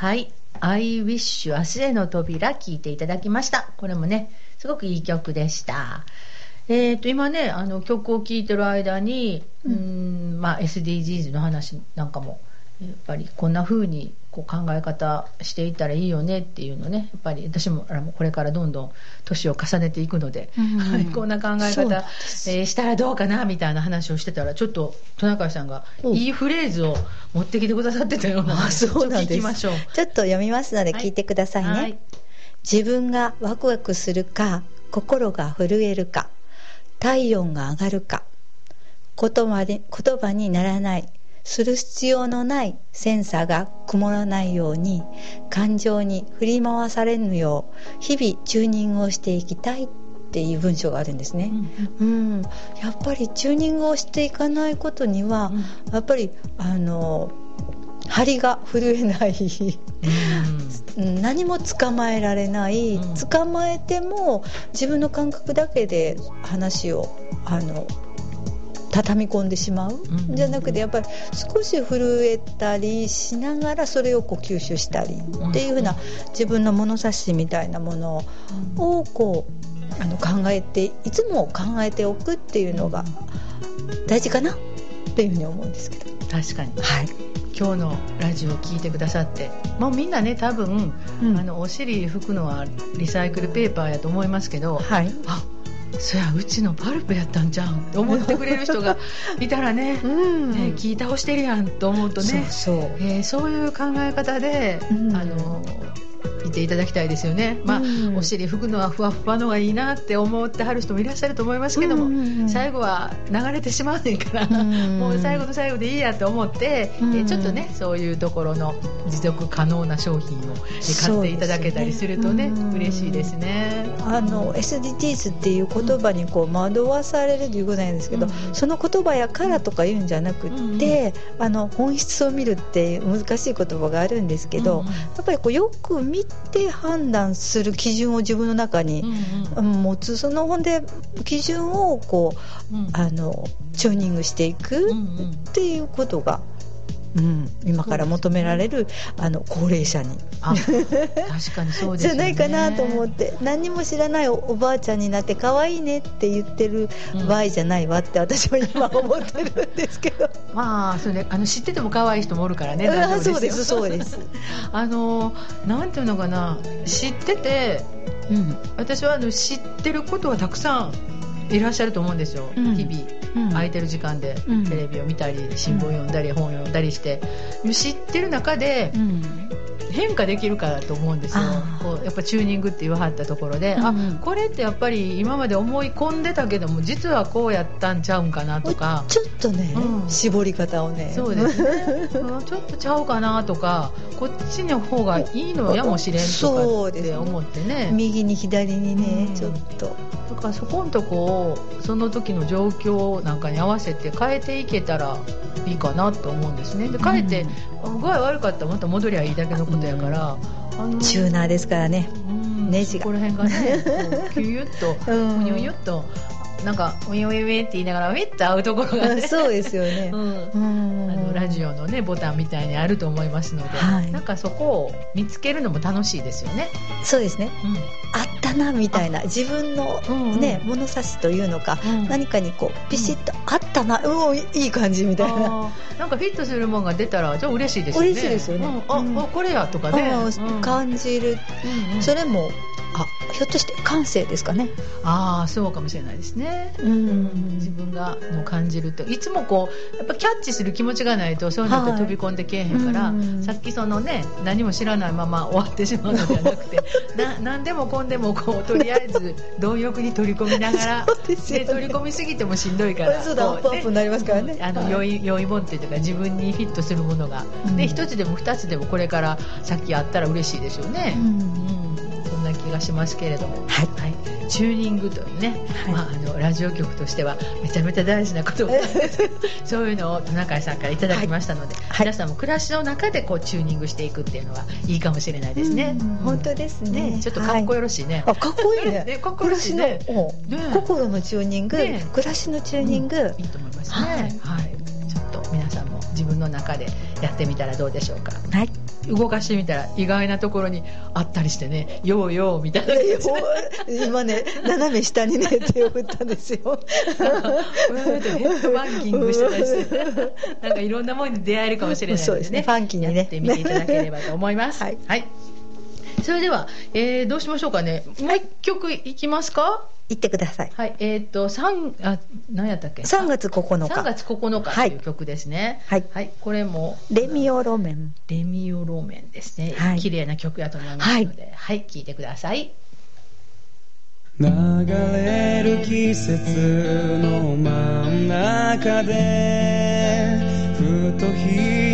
S1: はい。I wish 明日への扉聞いていただきました。これもね、すごくいい曲でした。えっ、と、今ね、あの曲を聴いてる間に、うーん、まあ SDGs の話なんかも、やっぱりこんな風にこう考え方していったらいいよねっていうのね、やっぱり私もあのこれからどんどん年を重ねていくので、
S2: うん
S1: はい、(laughs) こんな考え方、えーしたらどうかなみたいな話をしてたら、ちょっとトナカイさんが
S2: う。ん
S1: いいフレーズを持ってきてくださってたような。ので
S2: あ (laughs) そうなんです。
S1: ちょっと聞きましょう。
S2: ちょっと読みますので聞いてくださいね、
S1: はい。
S2: 自分がワクワクするか心が震えるか体温が上がるか言葉で言葉にならないする必要のないセンサーが曇らないように感情に振り回されぬよう日々チューニングをしていきたいっていう文章があるんですね。うん、やっぱりチューニングをしていかないことには、やっぱりあの張りが震えない。うん。何も捕まえられない、
S1: うん。
S2: 捕まえても自分の感覚だけで話をあの畳み込んでしまう、
S1: うん。
S2: じゃなくてやっぱり少し震えたりしながらそれをこう吸収したりっていうふうな自分の物差しみたいなものをこうあの考えていつも考えておくっていうのが大事かな？っていうふうに思うんですけど。
S1: 確かに。
S2: はい、
S1: 今日のラジオを聞いてくださって。もうみんなね多分、
S2: うん。
S1: あのお尻拭くのはリサイクルペーパーやと思いますけど、
S2: はい。
S1: あそやうちのパルプやったんじゃんって思ってくれる人がいたらね。(laughs)
S2: うん。
S1: ね聞い倒してるやんと思うとね。
S2: そうそう。
S1: えーそういう考え方で、
S2: うん。
S1: あのいていただきたいですよね、まあ
S2: うん。
S1: お尻拭くのはふわふわのがいいなって思ってはる人もいらっしゃると思いますけども、
S2: うんうんうん。
S1: 最後は流れてしまうねんから、
S2: うん。(laughs)
S1: もう最後の最後でいいやと思って、
S2: うん。
S1: えーちょっとねそういうところの持続可能な商品をえー買っていただけたりするとね
S2: ね
S1: 嬉しいですね。
S2: あの SDGs っていう言葉にこう惑わされるということなんですけど、
S1: うん。
S2: その言葉やからとか言うんじゃなくって、あの本質を見るって難しい言葉があるんですけど、
S1: うんうん。
S2: やっぱりこうよく見て判断する基準を自分の中に
S1: うん
S2: うん。持つ。その本で基準をこう
S1: うんうん。
S2: あのチューニングしていく
S1: うんうん。
S2: っていうことが、うん、今から求められるあの高齢者に。
S1: あ確かにそうですよね。
S2: じゃないかなと思って。何も知らないおおばあちゃんになって可愛いねって言ってる場合じゃないわって私は今思ってるんですけど、(laughs)
S1: まあそれあの知ってても可愛い人もおるからね。
S2: そうです。そうです、(laughs)
S1: あのなんていうのかな。知ってて
S2: うん。
S1: 私はあの知ってることはたくさんいらっしゃると思うんですよ、
S2: うん。
S1: 日々
S2: うん。
S1: 空いてる時間で
S2: うん。
S1: テレビを見たり新聞読んだり本読んだりして知ってる中で
S2: うん。
S1: 変化できるからと思うんですよ。こうやっぱチューニングって言わはったところで、
S2: うん
S1: あこれってやっぱり今まで思い込んでたけども実はこうやったんちゃうんかなとか。
S2: ちょっとね、
S1: うん。
S2: 絞り方をね。
S1: そうですね。(laughs) うんちょっとちゃうかなとかこっちの方がいいのやもしれんとかって思ってね。
S2: 右に左にね、
S1: うん。
S2: ちょっと。
S1: だからそこんとこをその時の状況なんかに合わせて変えていけたらいいかなと思うんですね。で変えて、具合悪かったらまた戻りゃいいだけのことやから、あの
S2: チューナーですからね。
S1: うん
S2: ネジが。
S1: そこら辺がねこうキュユッと (laughs)
S2: うん。
S1: うにゅうにゅっとなんかウィンウィンウィンって言いながらウィッと合うところがね。
S2: そうですよね。(laughs)
S1: う、ん。
S2: うん。
S1: あのラジオのねボタンみたいにあると思いますので、
S2: はい。
S1: なんかそこを見つけるのも楽しいですよね。
S2: そうですね。あったなみたいな。自分の
S1: うんうん。
S2: ね、物差しというのか、
S1: うん。
S2: 何かにこうピシッとあったな、うん、いい感じみたいな。
S1: なんかフィットするものが出たらじゃあ嬉しいですよね。
S2: 嬉しいですよね。
S1: うん。あ、
S2: うん。
S1: あこれやとかね。
S2: 感じる、
S1: うんうん。
S2: それもあひょっとして感性ですかね。
S1: ああそうかもしれないですね、
S2: うん。
S1: 自分がの感じるといつもこうやっぱキャッチする気持ちがないとそういうのって
S2: はい
S1: 飛び込んでけえへんから、
S2: うん。
S1: さっきそのね何も知らないまま終わってしまうのではなくてな何でもこんでもこうとりあえず (laughs) 貪欲に取り込みながら
S2: でね。
S1: 取り込みすぎてもしんどいから
S2: そうだ
S1: こ
S2: アップになりますからね。
S1: あの良い良いもんっていうか自分にフィットするものが、
S2: うん。
S1: で一つでも二つでもこれから先あったら嬉しいですよね。
S2: うん。
S1: うん気がしますけれども、
S2: はい。
S1: チューニングというね、
S2: はい。
S1: まあ、あのラジオ局としてはめちゃめちゃ大事なことなんですけどそういうのをトナカイさんからいただきましたので、
S2: はい。
S1: 皆さんも暮らしの中でこうチューニングしていくっていうのはいいかもしれないですね。
S2: うん本当ですね。
S1: ねちょっとかっこよろしいね。
S2: あかっこいいね。(laughs)
S1: ねかっこよろしいね。
S2: 暮らしのうん
S1: ね。
S2: 心のチューニング、
S1: ね。
S2: 暮らしのチューニング、
S1: いいと思いますね。はい、ちょっと皆さんも自分の中でやってみたらどうでしょうか。
S2: はい
S1: 動かしてみたら意外なところにあったりしてね、ようようみたいな感じで。
S2: 今ね斜め下にね手を振ったんですよ
S1: ヘッドバンキングしてたりして、なんかいろんなものに出会えるかもしれないのでね。
S2: そうですねファンキーにね
S1: やってみていただければと思います。(laughs)
S2: はい
S1: それでは、えーどうしましょうかね。もう一曲いきますか？
S2: 言ってください
S1: はい。えっ、と、三あ、何やったっけ
S2: ？3月9日
S1: 3月9日という曲ですね。
S2: はい
S1: はい。これも、
S2: レミオロメン
S1: レミオロメンですね。
S2: はい
S1: 綺麗な曲やと思いますので、はい、聴いてください。
S3: 流れる季節の真ん中でふと日の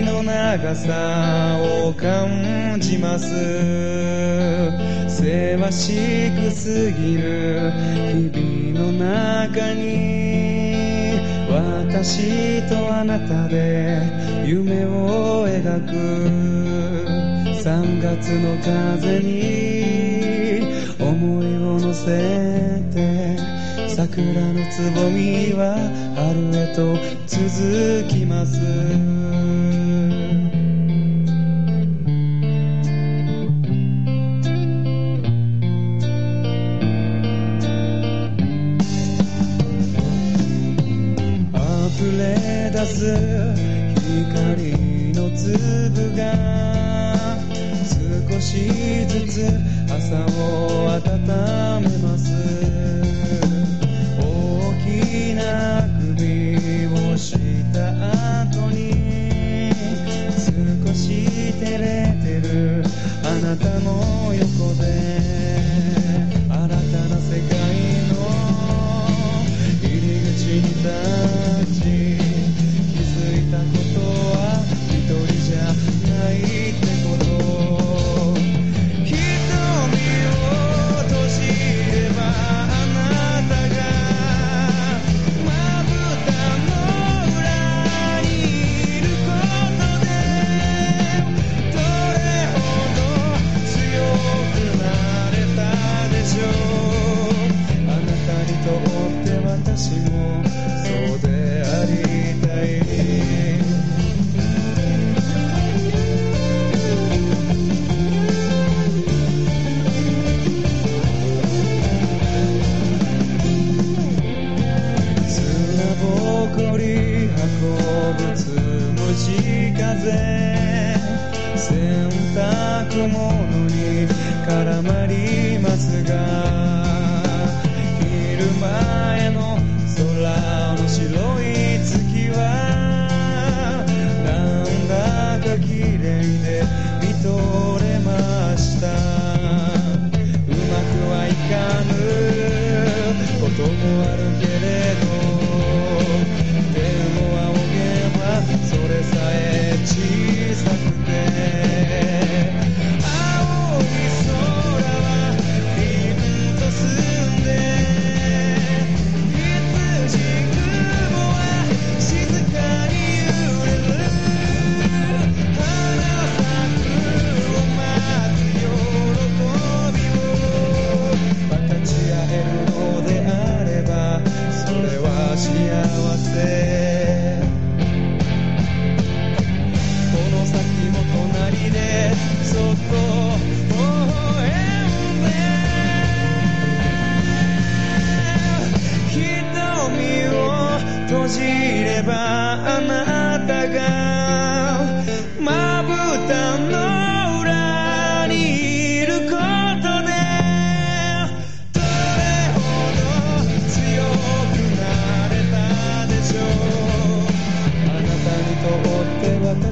S3: 長さを感じます。せわしく過ぎる日々の中に私とあなたで夢を描く。3月の風に思いを乗せて桜のつぼみは春へと続きます。光の粒が少しずつ朝を温めます。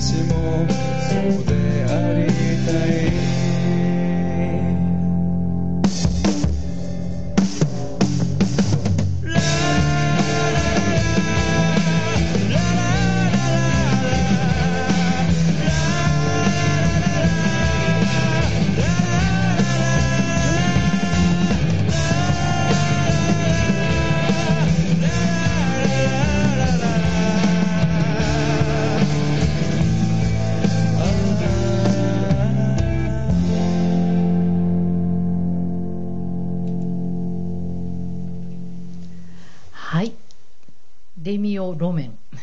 S2: 寂寞，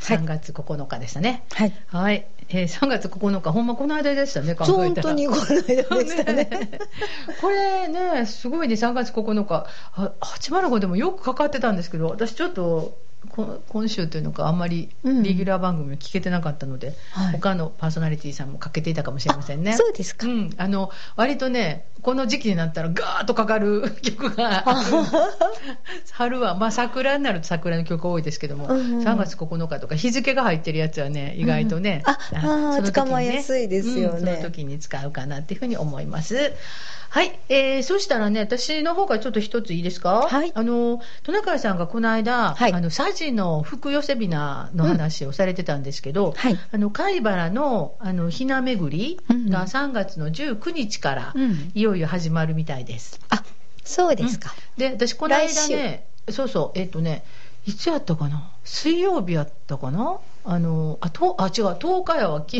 S1: 3月9日でしたね。
S2: はい。
S1: はい、えー3月9日ほんまこの間でしたね考えたら。
S2: 本当にこの間でしたね。
S1: これねすごいね3月9日。あ805でもよくかかってたんですけど私ちょっとこ今週というのかあんまり
S2: うん。
S1: レギュラー番組を聞けてなかったので、
S2: はい。
S1: 他のパーソナリティさんもかけていたかもしれませんね。
S2: そうですか、
S1: うん、あの割とねこの時期になったらガーッとかかる (laughs) 曲が (laughs) 春は、まあ、桜になると桜の曲多いですけども、
S2: うんうん。
S1: 3月9日とか日付が入ってるやつはね意外とね、
S2: うんああー
S1: その時に
S2: 捕まえやすいですよね
S1: うんその時に使うかなっていうふうに思います。はい、えー、そしたらね私の方からちょっと一ついいですか？
S2: はい。
S1: あのトナカイさんがこの間、
S2: はい。
S1: あのサジの福寄せびなの話をされてたんですけど、
S2: はい。
S1: あの貝原のあのひな巡りが3月の19日から
S2: うん。
S1: いよいよ始まるみたいです。
S2: あそうですか、
S1: で私この間ねそうそうえっ、とねいつやったかな？水曜日やったかな？あのあとあ違う10日やわい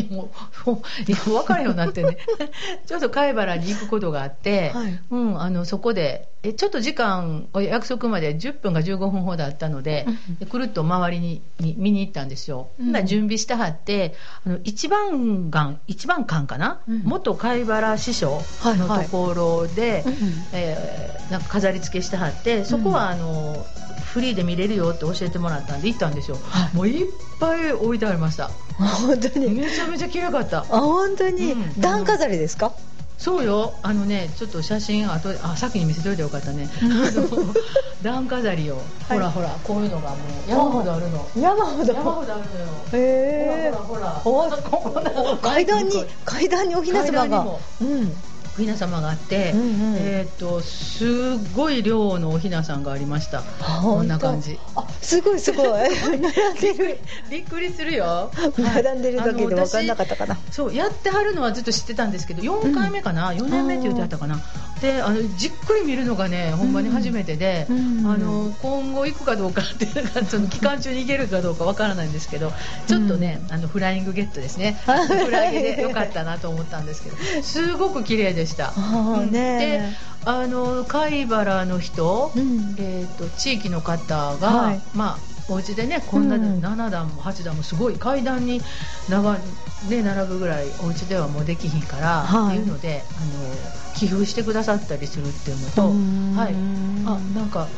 S1: や分からんようになってね。(laughs) ちょっと貝原に行くことがあって、
S2: はい。
S1: うん、あのそこでえちょっと時間お約束まで10分か15分ほどあったので,、でくるっと周りにに見に行ったんですよ、
S2: うん
S1: 準備してはってあの一番館一番館かな、
S2: うん
S1: 元貝原師匠のところで、
S2: うん
S1: えーなんか飾り付けしてはってそこはあの、フリーで見れるよって教えてもらったんで行ったんですよ、
S2: はい。
S1: もういっぱい置いてありました。
S2: あ本当に。
S1: めちゃめちゃ綺麗かった。
S2: あ本当に、
S1: うん。
S2: 段飾りですか？
S1: そうよ。あのねちょっと写真あとあ先に見せといてよかったね。(laughs) 段飾りを、
S2: はい。
S1: ほらほらこういうのがもう山ほどあるの。
S2: 山ほど。
S1: 山ほどあるのよ。
S2: へえ
S1: ほらほらほらここな
S2: 階段に階段におひな様が。うん
S1: おひな様があって、
S2: うんうん。
S1: えっ、とすごい量のおひなさんがありました。こんな感じ。
S2: あすごいすごい。(laughs)
S1: びっくりするよ。(laughs)
S2: 並んでるだけで分かんなかったかな。
S1: そうやってはるのはずっと知ってたんですけど4回目かな、4年目って言ってはったかな？であのじっくり見るのがねほんまに初めてで、
S2: うん。
S1: あの今後行くかどうかっていうかその期間中に行けるかどうかわからないんですけどちょっとね、あのフライングゲットですね。(laughs) フライゲでよかったなと思ったんですけどすごく綺麗でした。で
S2: ね
S1: あの貝原の人、
S2: うん。
S1: えー、と地域の方が、
S2: はい。
S1: まあお家でねこんな
S2: うん。
S1: 7段も8段もすごい階段に長、ね、並ぶぐらいお家ではもうできひんから、
S2: はい。
S1: っていうのであの寄付してくださったりするっていうのと、
S2: うん。
S1: はい、あなんか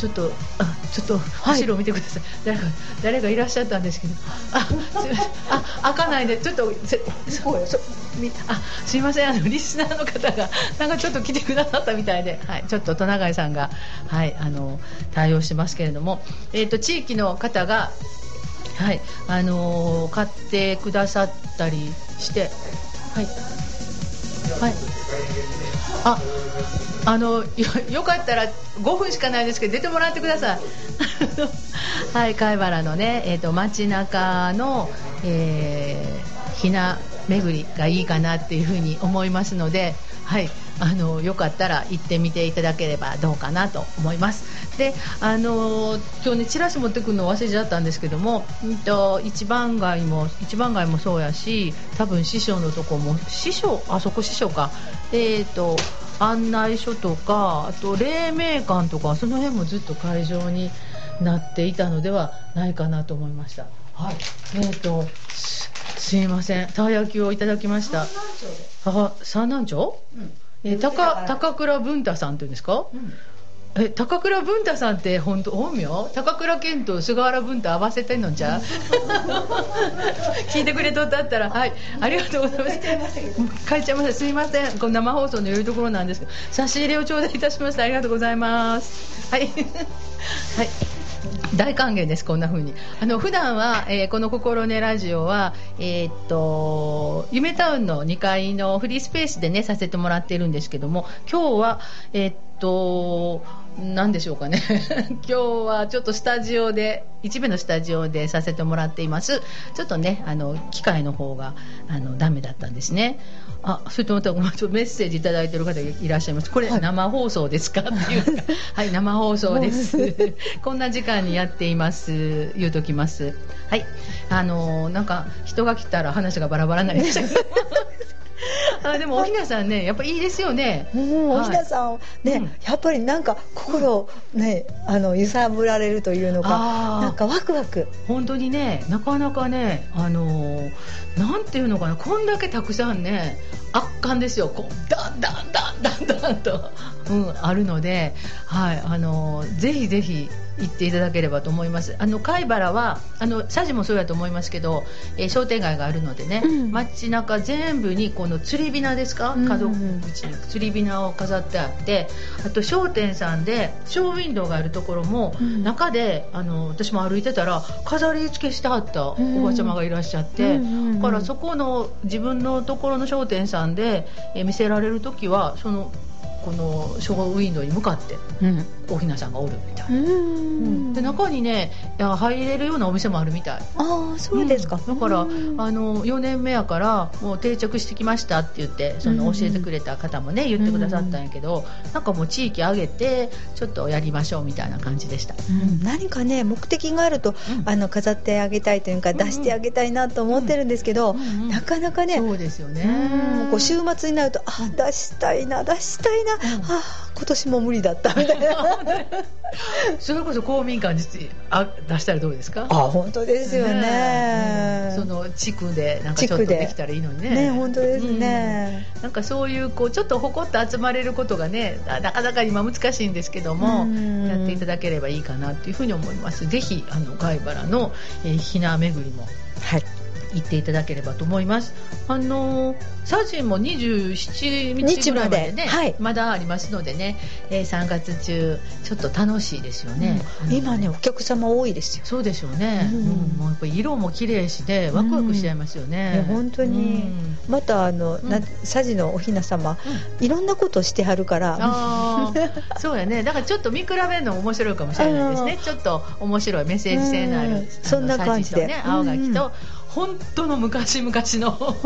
S1: ちょっとあちょっと後ろを見てください、誰か誰かいらっしゃったんですけど。あすいません。あ開かないで。ちょっとせそそみあすいません。あのリスナーの方がなんかちょっと来てくださったみたいで、はい、ちょっと戸永井さんが、はい、あの対応してますけれども、えー、と地域の方が、はいあのー買ってくださったりして。はい。はい。ああのよよかったら5分しかないですけど出てもらってください。(laughs) はい貝原のね、えー、と街中の、えー、ひな巡りがいいかなっていうふうに思いますのではいあのよかったら行ってみていただければどうかなと思います。であの今日ねチラシ持ってくるの忘れちゃったんですけども、うんと、一番街も一番街もそうやし多分師匠のとこも師匠あそこ師匠か。えっ、と案内所とかあと黎明館とかその辺もずっと会場になっていたのではないかなと思いました。はい。えっ、とすすいません。たい焼きをいただきました。あ三南町、えー高高倉文太さんっていうんですか、え高倉文太さんって本当本名？高倉健と菅原文太合わせてんのんちゃう？(laughs) 聞いてくれとったったらはいありがとうございます。(laughs) 書いちゃいました。すいません。この生放送のいうところなんですけど差し入れを頂戴いたしましたありがとうございます。はい。(laughs) はい大歓迎ですこんな風に。あの普段は、えーこの「心根ラジオは」えーっと夢タウンの2階のフリースペースでねさせてもらっているんですけども今日はえーっと何でしょうかね。(laughs) 今日はちょっとスタジオで一部のスタジオでさせてもらっています。ちょっとねあの機械の方があのダメだったんですね。あそれとまたごめんちょっとメッセージいただいてる方がいらっしゃいます。これ、生放送ですか？っていう。か (laughs) はい生放送です。(laughs) こんな時間にやっています。言うときます。はい。あのなんか人が来たら話がバラバラになりました (laughs) あでもおひなさんねやっぱいいですよね。
S2: うん、
S1: はい。
S2: おひなさんね、
S1: うん。
S2: やっぱりなんか心をね、あの揺さぶられるというのかなんかワクワク。
S1: 本当にねなかなかねあのーなんていうのかなこんだけたくさんね圧巻ですよ。こうダンダンダンダンダンと、うん、あるので、はいあのーぜひぜひ行っていただければと思います。あの貝原はあの佐治もそうやと思いますけど、えー商店街があるのでね、
S2: うん。
S1: 街中全部にこの釣りびなですか？
S2: うん。
S1: 角口に釣りびなを飾ってあってあと商店さんでショーウィンドウがあるところも、
S2: うん。
S1: 中であの私も歩いてたら飾り付けしてあったおばちゃまがいらっしゃって、
S2: うんうんうん。
S1: だからそこの自分のところの商店さんで、えー見せられる時はそのこのショーウィンドウに向かって
S2: うん。
S1: おひなさんがおるみたい。な。
S2: うん。
S1: で中にね入れるようなお店もあるみたい。
S2: ああそうですか、
S1: うん。だから、
S2: うん。
S1: あの4年目やからもう定着してきましたって言ってその
S2: うん。
S1: 教えてくれた方もね言ってくださったんやけど、なんかもう地域挙げてちょっとやりましょうみたいな感じでした。
S2: うん。何かね目的があると、
S1: うん。
S2: あの飾ってあげたいというか、
S1: ん
S2: 出してあげたいなと思ってるんですけど、なかなかね
S1: そうですよね。
S2: うんこう週末になるとあ出したいな出したいな、
S1: ん。
S2: あ今年も無理だったみたいな。(laughs)
S1: それこそ公民館実あ出したらどうですか？
S2: あ本当ですよね。
S1: うん。その地区でなんかちょっと
S2: で。
S1: できたらいいのにね。
S2: ね本当ですね、
S1: うん。なんかそういうこうちょっとほこっと集まれることがねあなかなか今難しいんですけども、
S2: うん。
S1: やっていただければいいかなというふうに思います。ぜひあの貝原の、えー、ひな巡りも。
S2: はい
S1: 行っていただければと思います。あのサジンも27日ぐらいまでね
S2: はい。
S1: まだありますのでね、えー3月中ちょっと楽しいですよね、
S2: うん。今ねお客様多いですよ。
S1: そうでしょうね、
S2: うん。
S1: うん。もうやっぱり色も綺麗しでワクワクしちゃいますよね、
S2: ね本当に。
S1: うん。
S2: またあの、
S1: ん。
S2: な佐治のおひな様、いろんなことしてはるから。(laughs)
S1: そうやね。だからちょっと見比べるのも面白いかもしれないですね。ちょっと面白いメッセージ性のある、
S2: そんな感じで。
S1: ね青垣と、
S2: うん
S1: 本当の昔々の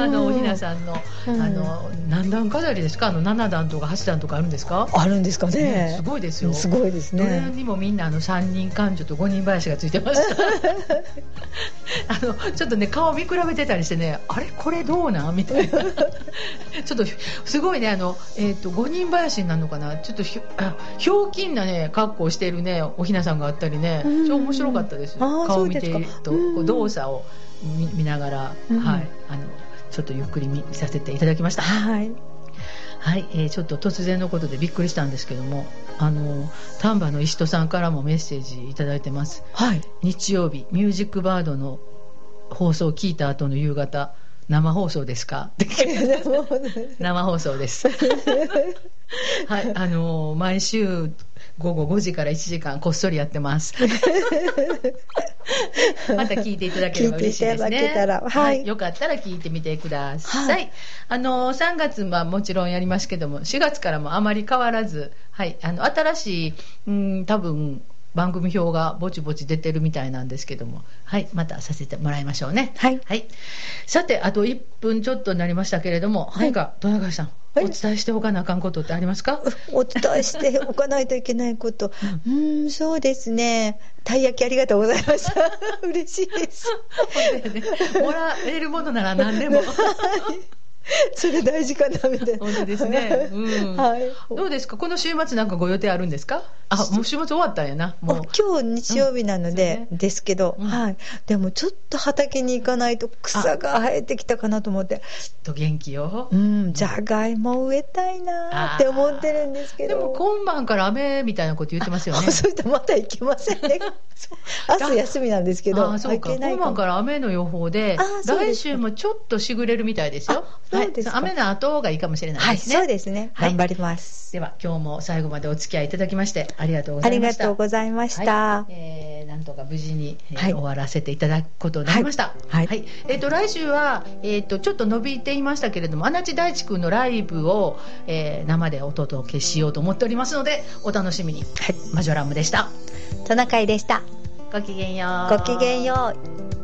S1: あのおひなさんの,、
S2: うん。
S1: あの何段飾りですか？あの7段とか8段とかあるんですか、
S2: あるんですかね。
S1: ねすごいですよ。
S2: すごいです
S1: どれ
S2: ね
S1: にもみんなあの3人感情と5人林がついてました。(laughs) あのちょっとね顔見比べてたりしてねあれ？これどうなん？みたいな。(laughs) ちょっとすごいねあの、えー、と5人林になるのかな？ちょっとひょあひょうきんなね格好をしているねおひなさんがあったりね。
S2: うん。
S1: 超面白かったです顔見ているとこう動作を見見ながら、
S2: うん。
S1: はい。あのちょっとゆっくり見させていただきました。
S2: はい。
S1: はい、えーちょっと突然のことでびっくりしたんですけども、あの丹波の石戸さんからもメッセージいただいてます。
S2: はい。
S1: 日曜日ミュージックバードの放送を聞いた後の夕方生放送ですか？(laughs) 生放送です。(laughs) はい。あの毎週午後5時から1時間こっそりやってます (laughs) (laughs) また聞いていただければ嬉しいですね
S2: 聞いていただけたら。はい。
S1: よかったら聞いてみてください、
S2: はい。
S1: あの3月はもちろんやりますけども4月からもあまり変わらず、はい、あの新しいうん多分番組表がぼちぼち出てるみたいなんですけども、はい、またさせてもらいましょうね。
S2: はい
S1: はい、さて、あと1分ちょっとになりましたけれども、
S2: はい
S1: 何か、戸永さん、
S2: はい
S1: お伝えしておかなあかんことってありますか？(laughs)
S2: お伝えしておかないといけないこと。うーん、そうですね。たい焼きありがとうございました。(laughs) 嬉しいです。
S1: もらえるものなら何でも。(laughs)
S2: それ大事かなみたいな。
S1: 本当ですね。うん。
S2: はい。
S1: どうですか？この週末なんかご予定あるんですか？あ、もう週末終わったんやな。もう。
S2: 今日日曜日なので、
S1: うん
S2: ですけど、
S1: うん
S2: はい。でもちょっと畑に行かないと草が生えてきたかなと思って、
S1: と元気よ
S2: う。ん、じゃがいも植えたいなって思ってるんですけど。
S1: でも今晩から雨みたいなこと言ってますよね
S2: あ。そうしたらまた行けませんね。(laughs) 明日休みなんですけど、
S1: ああそうか今晩から雨の予報で来週もちょっとしぐれるみたいですよ
S2: あそうですか
S1: はい、雨の後がいいかもしれない
S2: はい、
S1: ですね、
S2: そうですね。
S1: はい
S2: 頑張ります。
S1: では今日も最後までお付き合いいただきましてありがとうござ
S2: ありが
S1: いました
S2: とうございました。
S1: はいえーなんとか無事に、えー
S2: はい
S1: 終わらせていただくことになりました。
S2: はいはい
S1: えっ、と来週はえっ、とちょっと伸びていましたけれども、足立大地君のライブを、えー生でお届けしようと思っておりますので、お楽しみに。
S2: はい、
S1: マジョラムでした。
S2: トナカイでした。
S1: ごきげんよう。
S2: ごきげんよう。